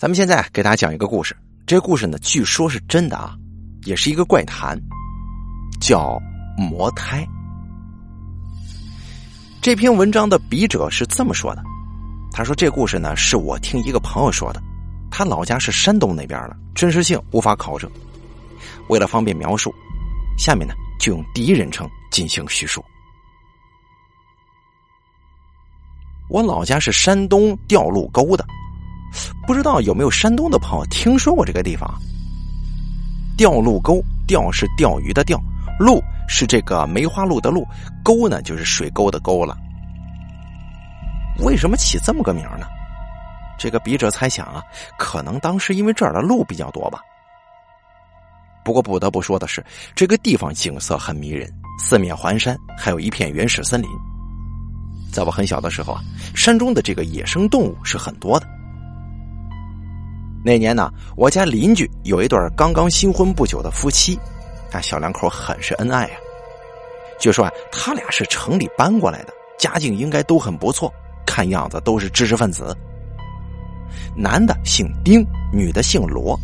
咱们现在给大家讲一个故事，这个故事呢，据说是真的啊，也是一个怪谈，叫魔胎。这篇文章的笔者是这么说的：“他说这故事呢，是我听一个朋友说的，他老家是山东那边的，真实性无法考证。为了方便描述，下面呢就用第一人称进行叙述。我老家是山东吊路沟的。”不知道有没有山东的朋友听说过这个地方？钓路沟，钓是钓鱼的钓，路是这个梅花鹿的鹿，沟呢就是水沟的沟了。为什么起这么个名呢？这个笔者猜想啊，可能当时因为这儿的鹿比较多吧。不过不得不说的是，这个地方景色很迷人，四面环山，还有一片原始森林。在我很小的时候啊，山中的这个野生动物是很多的。那年呢，我家邻居有一对刚刚新婚不久的夫妻，那小两口很是恩爱呀。据说啊，他俩是城里搬过来的，家境应该都很不错，看样子都是知识分子。男的姓丁，女的姓罗。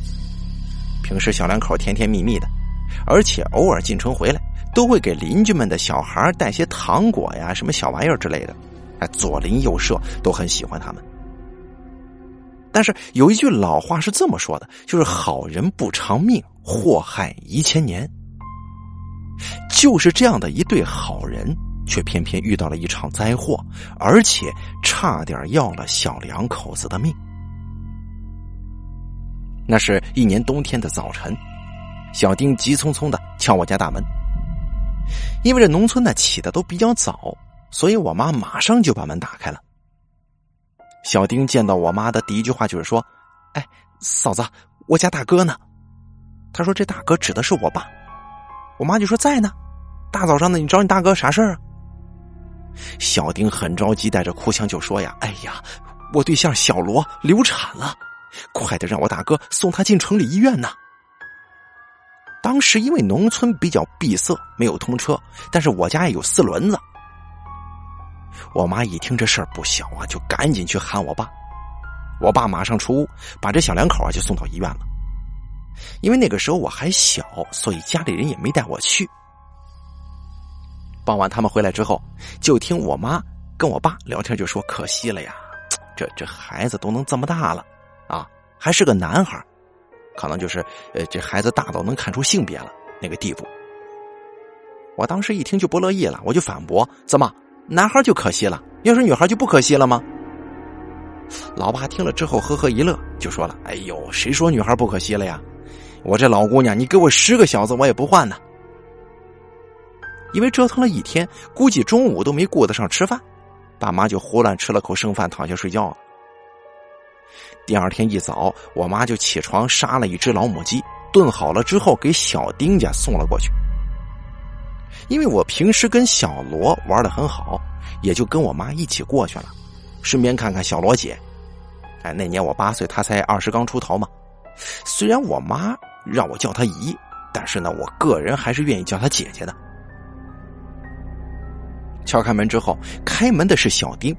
平时小两口甜甜蜜蜜的，而且偶尔进城回来，都会给邻居们的小孩带些糖果呀、什么小玩意儿之类的，哎，左邻右舍都很喜欢他们。但是有一句老话是这么说的，就是好人不长命，祸害一千年。就是这样的一对好人，却偏偏遇到了一场灾祸，而且差点要了小两口子的命。那是一年冬天的早晨，小丁急匆匆的敲我家大门。因为这农村呢起的都比较早，所以我妈马上就把门打开了。小丁见到我妈的第一句话就是说：“哎，嫂子，我家大哥呢？”他说：“这大哥指的是我爸。”我妈就说：“在呢。”大早上的，你找你大哥啥事儿啊？小丁很着急，带着哭腔就说：“呀，哎呀，我对象小罗流产了，快点让我大哥送他进城里医院呢。”当时因为农村比较闭塞，没有通车，但是我家也有四轮子。我妈一听这事儿不小啊，就赶紧去喊我爸。我爸马上出屋，把这小两口啊就送到医院了。因为那个时候我还小，所以家里人也没带我去。傍晚他们回来之后，就听我妈跟我爸聊天，就说：“可惜了呀，这这孩子都能这么大了，啊，还是个男孩，可能就是呃这孩子大到能看出性别了那个地步。”我当时一听就不乐意了，我就反驳：“怎么？”男孩就可惜了，要是女孩就不可惜了吗？老爸听了之后呵呵一乐，就说了：“哎呦，谁说女孩不可惜了呀？我这老姑娘，你给我十个小子我也不换呢。”因为折腾了一天，估计中午都没顾得上吃饭，爸妈就胡乱吃了口剩饭，躺下睡觉了。第二天一早，我妈就起床杀了一只老母鸡，炖好了之后给小丁家送了过去。因为我平时跟小罗玩的很好，也就跟我妈一起过去了，顺便看看小罗姐。哎，那年我八岁，她才二十刚出头嘛。虽然我妈让我叫她姨，但是呢，我个人还是愿意叫她姐姐的。敲开门之后，开门的是小丁。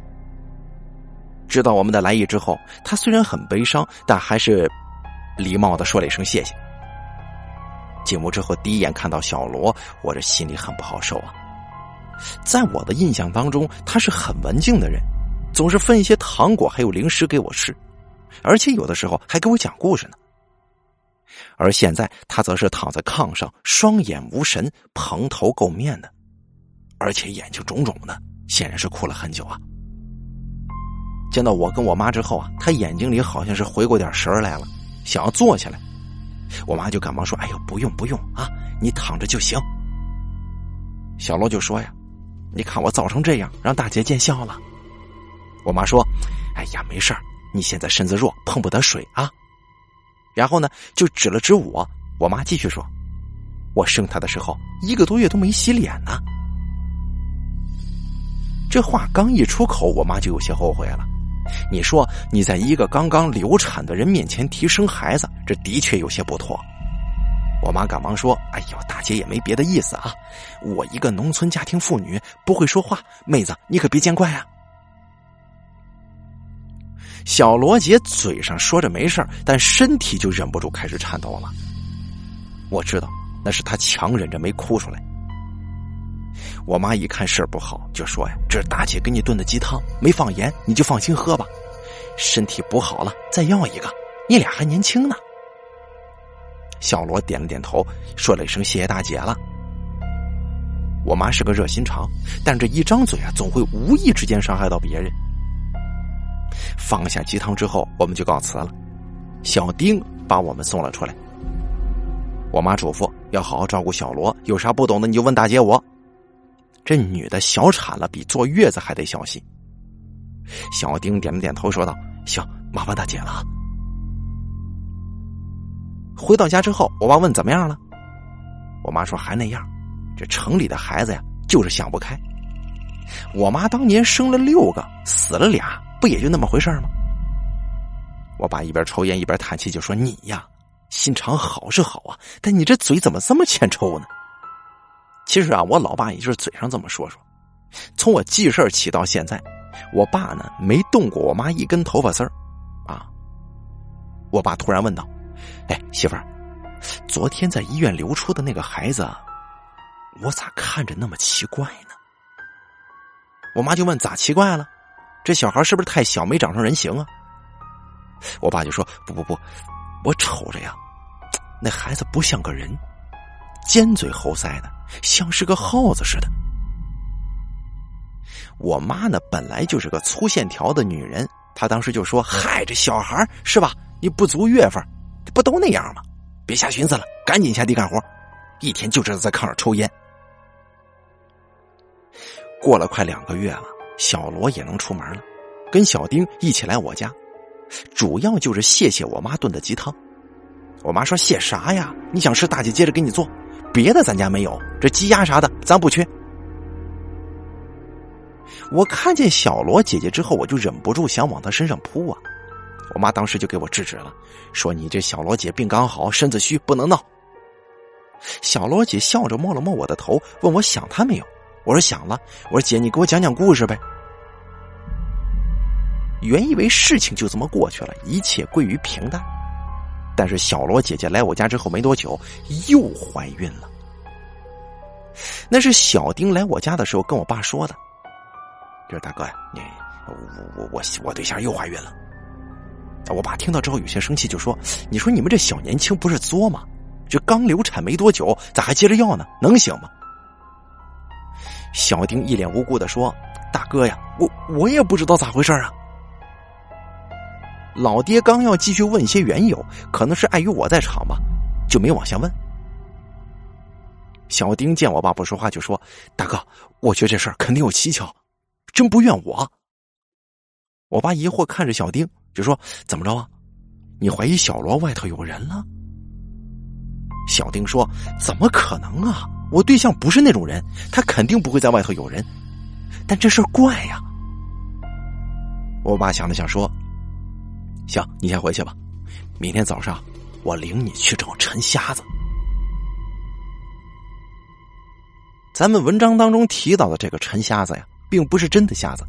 知道我们的来意之后，他虽然很悲伤，但还是礼貌的说了一声谢谢。进屋之后，第一眼看到小罗，我这心里很不好受啊。在我的印象当中，他是很文静的人，总是分一些糖果还有零食给我吃，而且有的时候还给我讲故事呢。而现在，他则是躺在炕上，双眼无神，蓬头垢面的，而且眼睛肿肿的，显然是哭了很久啊。见到我跟我妈之后啊，他眼睛里好像是回过点神来了，想要坐起来。我妈就赶忙说：“哎呦，不用不用啊，你躺着就行。”小罗就说：“呀，你看我早成这样，让大姐见笑了。”我妈说：“哎呀，没事你现在身子弱，碰不得水啊。”然后呢，就指了指我。我妈继续说：“我生他的时候一个多月都没洗脸呢。”这话刚一出口，我妈就有些后悔了。你说你在一个刚刚流产的人面前提生孩子，这的确有些不妥。我妈赶忙说：“哎呦，大姐也没别的意思啊，我一个农村家庭妇女不会说话，妹子你可别见怪啊。”小罗杰嘴上说着没事但身体就忍不住开始颤抖了。我知道那是他强忍着没哭出来。我妈一看事儿不好，就说：“呀，这是大姐给你炖的鸡汤，没放盐，你就放心喝吧。身体不好了，再要一个。你俩还年轻呢。”小罗点了点头，说了一声“谢谢大姐了”。我妈是个热心肠，但这一张嘴啊，总会无意之间伤害到别人。放下鸡汤之后，我们就告辞了。小丁把我们送了出来。我妈嘱咐要好好照顾小罗，有啥不懂的你就问大姐我。这女的小产了，比坐月子还得小心。小丁点了点头，说道：“行，麻烦大姐了。”回到家之后，我爸问怎么样了，我妈说还那样。这城里的孩子呀，就是想不开。我妈当年生了六个，死了俩，不也就那么回事吗？我爸一边抽烟一边叹气，就说：“你呀，心肠好是好啊，但你这嘴怎么这么欠抽呢？”其实啊，我老爸也就是嘴上这么说说。从我记事起到现在，我爸呢没动过我妈一根头发丝儿，啊。我爸突然问道：“哎，媳妇儿，昨天在医院流出的那个孩子，我咋看着那么奇怪呢？”我妈就问：“咋奇怪了？这小孩是不是太小，没长成人形啊？”我爸就说：“不不不，我瞅着呀，那孩子不像个人，尖嘴猴腮的。”像是个耗子似的。我妈呢，本来就是个粗线条的女人，她当时就说：“嗨，这小孩是吧？你不足月份，不都那样吗？别瞎寻思了，赶紧下地干活，一天就知道在炕上抽烟。”过了快两个月了，小罗也能出门了，跟小丁一起来我家，主要就是谢谢我妈炖的鸡汤。我妈说：“谢啥呀？你想吃，大姐接着给你做。”别的咱家没有，这鸡鸭啥的咱不缺。我看见小罗姐姐之后，我就忍不住想往她身上扑啊！我妈当时就给我制止了，说：“你这小罗姐病刚好，身子虚，不能闹。”小罗姐笑着摸了摸我的头，问我想她没有。我说想了。我说姐，你给我讲讲故事呗。原以为事情就这么过去了，一切归于平淡。但是小罗姐姐来我家之后没多久，又怀孕了。那是小丁来我家的时候跟我爸说的。就是大哥，你我我我我对象又怀孕了。我爸听到之后有些生气，就说：“你说你们这小年轻不是作吗？这刚流产没多久，咋还接着要呢？能行吗？”小丁一脸无辜的说：“大哥呀，我我也不知道咋回事啊。”老爹刚要继续问些缘由，可能是碍于我在场吧，就没往下问。小丁见我爸不说话，就说：“大哥，我觉得这事儿肯定有蹊跷，真不怨我。”我爸疑惑看着小丁，就说：“怎么着啊？你怀疑小罗外头有人了？”小丁说：“怎么可能啊？我对象不是那种人，他肯定不会在外头有人。但这事儿怪呀。”我爸想了想说。行，你先回去吧。明天早上，我领你去找陈瞎子。咱们文章当中提到的这个陈瞎子呀，并不是真的瞎子，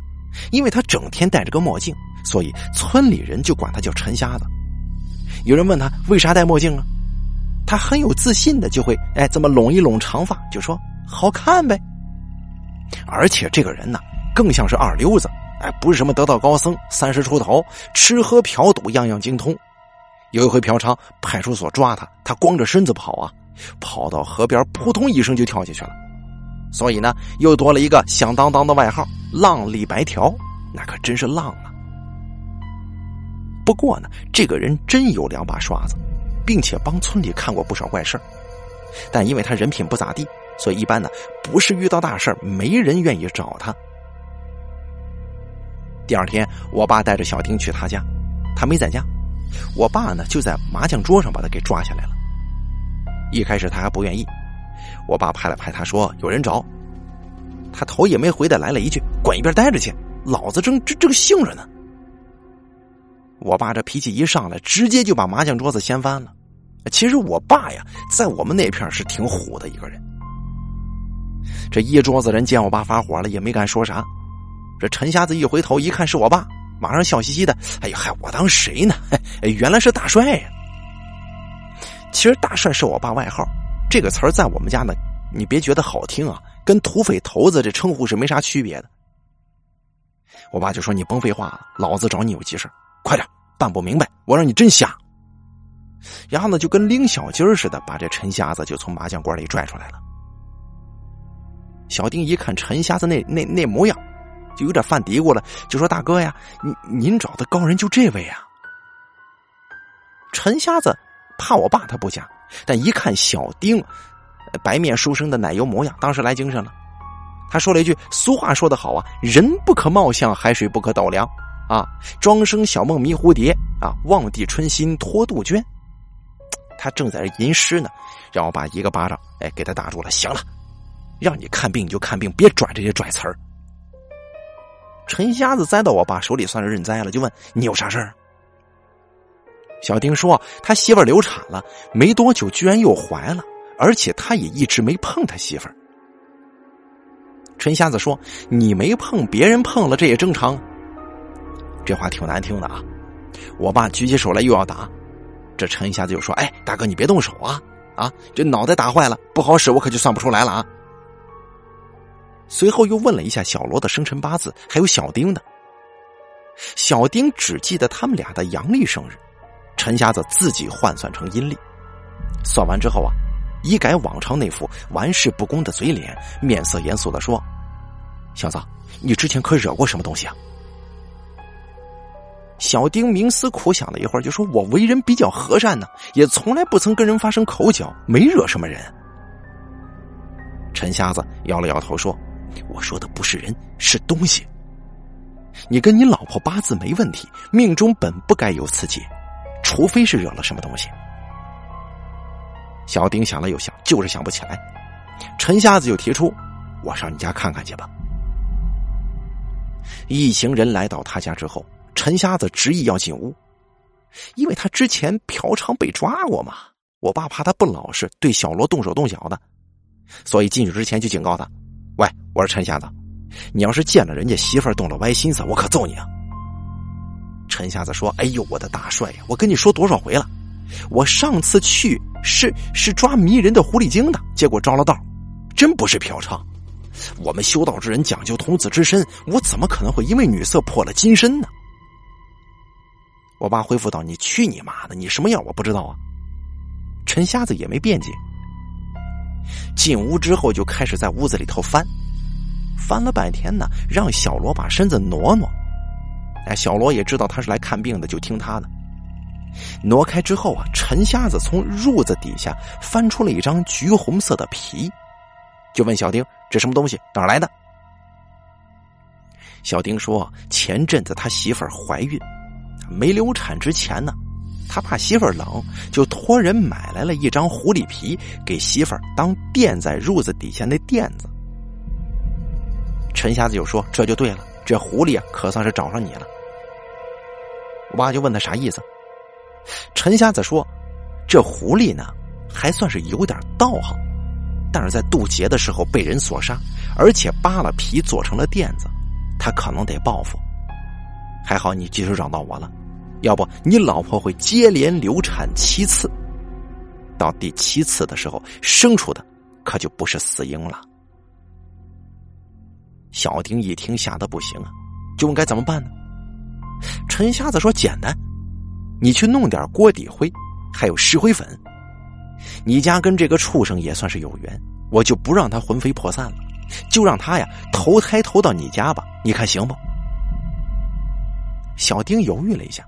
因为他整天戴着个墨镜，所以村里人就管他叫陈瞎子。有人问他为啥戴墨镜啊？他很有自信的就会哎这么拢一拢长发，就说好看呗。而且这个人呢，更像是二流子。哎，不是什么得道高僧，三十出头，吃喝嫖赌样样精通。有一回嫖娼，派出所抓他，他光着身子跑啊，跑到河边，扑通一声就跳下去了。所以呢，又多了一个响当当的外号“浪里白条”，那可真是浪啊。不过呢，这个人真有两把刷子，并且帮村里看过不少怪事但因为他人品不咋地，所以一般呢，不是遇到大事没人愿意找他。第二天，我爸带着小丁去他家，他没在家。我爸呢，就在麻将桌上把他给抓下来了。一开始他还不愿意，我爸拍了拍他说：“有人找。”他头也没回的来了一句：“滚一边待着去，老子正正正兴着呢。”我爸这脾气一上来，直接就把麻将桌子掀翻了。其实我爸呀，在我们那片是挺虎的一个人。这一桌子人见我爸发火了，也没敢说啥。这陈瞎子一回头一看是我爸，马上笑嘻嘻的：“哎呀，嗨，我当谁呢？原来是大帅呀！”其实大帅是我爸外号，这个词儿在我们家呢，你别觉得好听啊，跟土匪头子这称呼是没啥区别的。我爸就说：“你甭废话，老子找你有急事快点办不明白，我让你真瞎。”然后呢，就跟拎小鸡儿似的，把这陈瞎子就从麻将馆里拽出来了。小丁一看陈瞎子那那那模样，就有点犯嘀咕了，就说：“大哥呀，您您找的高人就这位啊？”陈瞎子怕我爸他不假，但一看小丁白面书生的奶油模样，当时来精神了。他说了一句：“俗话说得好啊，人不可貌相，海水不可斗量啊！庄生晓梦迷蝴蝶啊，望帝春心托杜鹃。”他正在吟诗呢，让我爸一个巴掌，哎，给他打住了。行了，让你看病你就看病，别拽这些拽词儿。陈瞎子栽到我爸手里，算是认栽了，就问你有啥事儿？小丁说他媳妇儿流产了，没多久居然又怀了，而且他也一直没碰他媳妇儿。陈瞎子说：“你没碰，别人碰了，这也正常。”这话挺难听的啊！我爸举起手来又要打，这陈瞎子就说：“哎，大哥，你别动手啊！啊，这脑袋打坏了，不好使，我可就算不出来了啊！”随后又问了一下小罗的生辰八字，还有小丁的。小丁只记得他们俩的阳历生日，陈瞎子自己换算成阴历。算完之后啊。一改往常那副玩世不恭的嘴脸，面色严肃的说：“小子，你之前可惹过什么东西啊？”小丁冥思苦想了一会儿，就说：“我为人比较和善呢，也从来不曾跟人发生口角，没惹什么人。”陈瞎子摇了摇头说：“我说的不是人，是东西。你跟你老婆八字没问题，命中本不该有此劫，除非是惹了什么东西。”小丁想了又想，就是想不起来。陈瞎子就提出：“我上你家看看去吧。”一行人来到他家之后，陈瞎子执意要进屋，因为他之前嫖娼被抓过嘛。我爸怕他不老实，对小罗动手动脚的，所以进去之前就警告他：“，我说陈瞎子，你要是见了人家媳妇儿动了歪心思，我可揍你啊！”陈瞎子说：“哎呦，我的大帅呀，我跟你说多少回了。”我上次去是是抓迷人的狐狸精的，结果着了道，真不是嫖娼。我们修道之人讲究童子之身，我怎么可能会因为女色破了金身呢？我爸回复道：“你去你妈的！你什么样我不知道啊。”陈瞎子也没辩解。进屋之后就开始在屋子里头翻，翻了半天呢，让小罗把身子挪挪。哎，小罗也知道他是来看病的，就听他的。挪开之后啊，陈瞎子从褥子底下翻出了一张橘红色的皮，就问小丁：“这什么东西？哪来的？”小丁说：“前阵子他媳妇儿怀孕，没流产之前呢，他怕媳妇儿冷，就托人买来了一张狐狸皮，给媳妇儿当垫在褥子底下那垫子。”陈瞎子就说：“这就对了，这狐狸啊，可算是找上你了。”我爸就问他啥意思。陈瞎子说：“这狐狸呢，还算是有点道行，但是在渡劫的时候被人所杀，而且扒了皮做成了垫子，他可能得报复。还好你及时找到我了，要不你老婆会接连流产七次，到第七次的时候生出的可就不是死婴了。”小丁一听吓得不行啊，就问该怎么办呢？陈瞎子说：“简单。”你去弄点锅底灰，还有石灰粉。你家跟这个畜生也算是有缘，我就不让他魂飞魄散了，就让他呀投胎投到你家吧。你看行不？小丁犹豫了一下，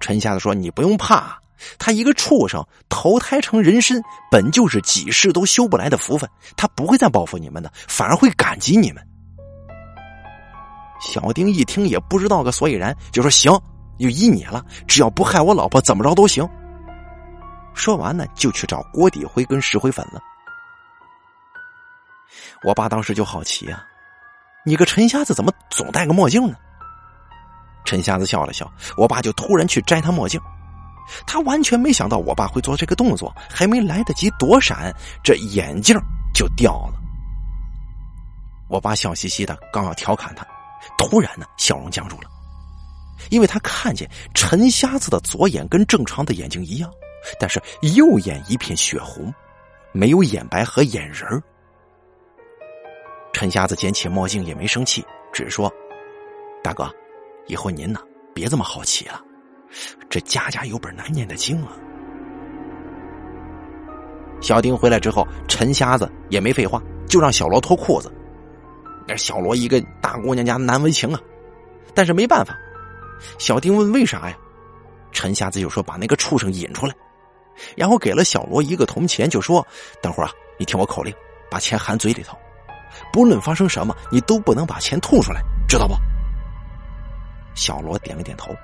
陈瞎子说：“你不用怕，他一个畜生投胎成人参，本就是几世都修不来的福分，他不会再报复你们的，反而会感激你们。”小丁一听也不知道个所以然，就说：“行。”就依你了，只要不害我老婆，怎么着都行。说完呢，就去找锅底灰跟石灰粉了。我爸当时就好奇啊，你个陈瞎子怎么总戴个墨镜呢？陈瞎子笑了笑，我爸就突然去摘他墨镜，他完全没想到我爸会做这个动作，还没来得及躲闪，这眼镜就掉了。我爸笑嘻嘻的，刚要调侃他，突然呢，笑容僵住了。因为他看见陈瞎子的左眼跟正常的眼睛一样，但是右眼一片血红，没有眼白和眼仁。陈瞎子捡起墨镜也没生气，只说：“大哥，以后您呢别这么好奇了，这家家有本难念的经啊。”小丁回来之后，陈瞎子也没废话，就让小罗脱裤子。那小罗一个大姑娘家难为情啊，但是没办法。小丁问为啥呀？陈瞎子就说把那个畜生引出来，然后给了小罗一个铜钱，就说等会儿啊，你听我口令，把钱含嘴里头，不论发生什么，你都不能把钱吐出来，知道不？小罗点了点头。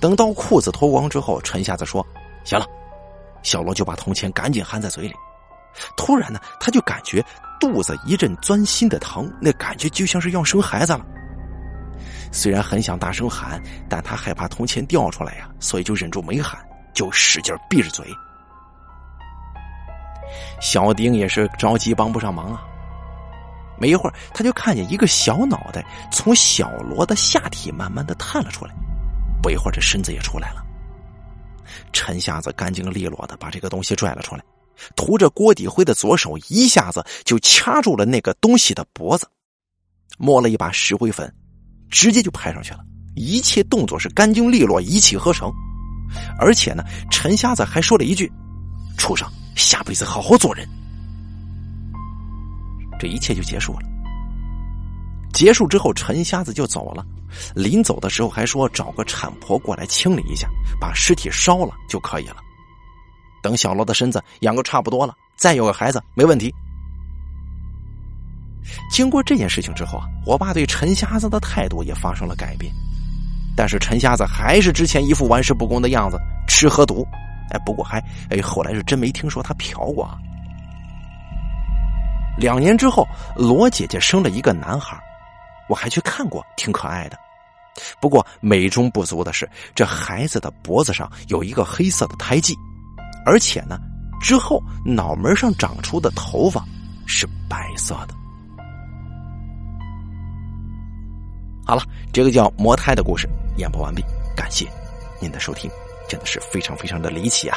等到裤子脱光之后，陈瞎子说：“行了。”小罗就把铜钱赶紧含在嘴里。突然呢，他就感觉肚子一阵钻心的疼，那感觉就像是要生孩子了。虽然很想大声喊，但他害怕铜钱掉出来呀，所以就忍住没喊，就使劲闭着嘴。小丁也是着急，帮不上忙啊。没一会儿，他就看见一个小脑袋从小罗的下体慢慢的探了出来。不一会儿，这身子也出来了。陈瞎子干净利落的把这个东西拽了出来，涂着锅底灰的左手一下子就掐住了那个东西的脖子，摸了一把石灰粉，直接就拍上去了。一切动作是干净利落，一气呵成。而且呢，陈瞎子还说了一句：“畜生，下辈子好好做人。”这一切就结束了。结束之后，陈瞎子就走了。临走的时候还说找个产婆过来清理一下，把尸体烧了就可以了。等小罗的身子养个差不多了，再有个孩子没问题。经过这件事情之后啊，我爸对陈瞎子的态度也发生了改变，但是陈瞎子还是之前一副玩世不恭的样子，吃喝赌。哎，不过还哎，后来是真没听说他嫖过。啊两年之后，罗姐姐生了一个男孩，我还去看过，挺可爱的。不过美中不足的是，这孩子的脖子上有一个黑色的胎记，而且呢，之后脑门上长出的头发是白色的。好了，这个叫魔胎的故事演播完毕，感谢您的收听，真的是非常非常的离奇啊！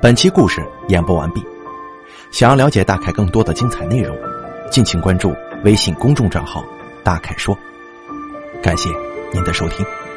本期故事演播完毕。想要了解大凯更多的精彩内容，敬请关注微信公众账号“大凯说”。感谢您的收听。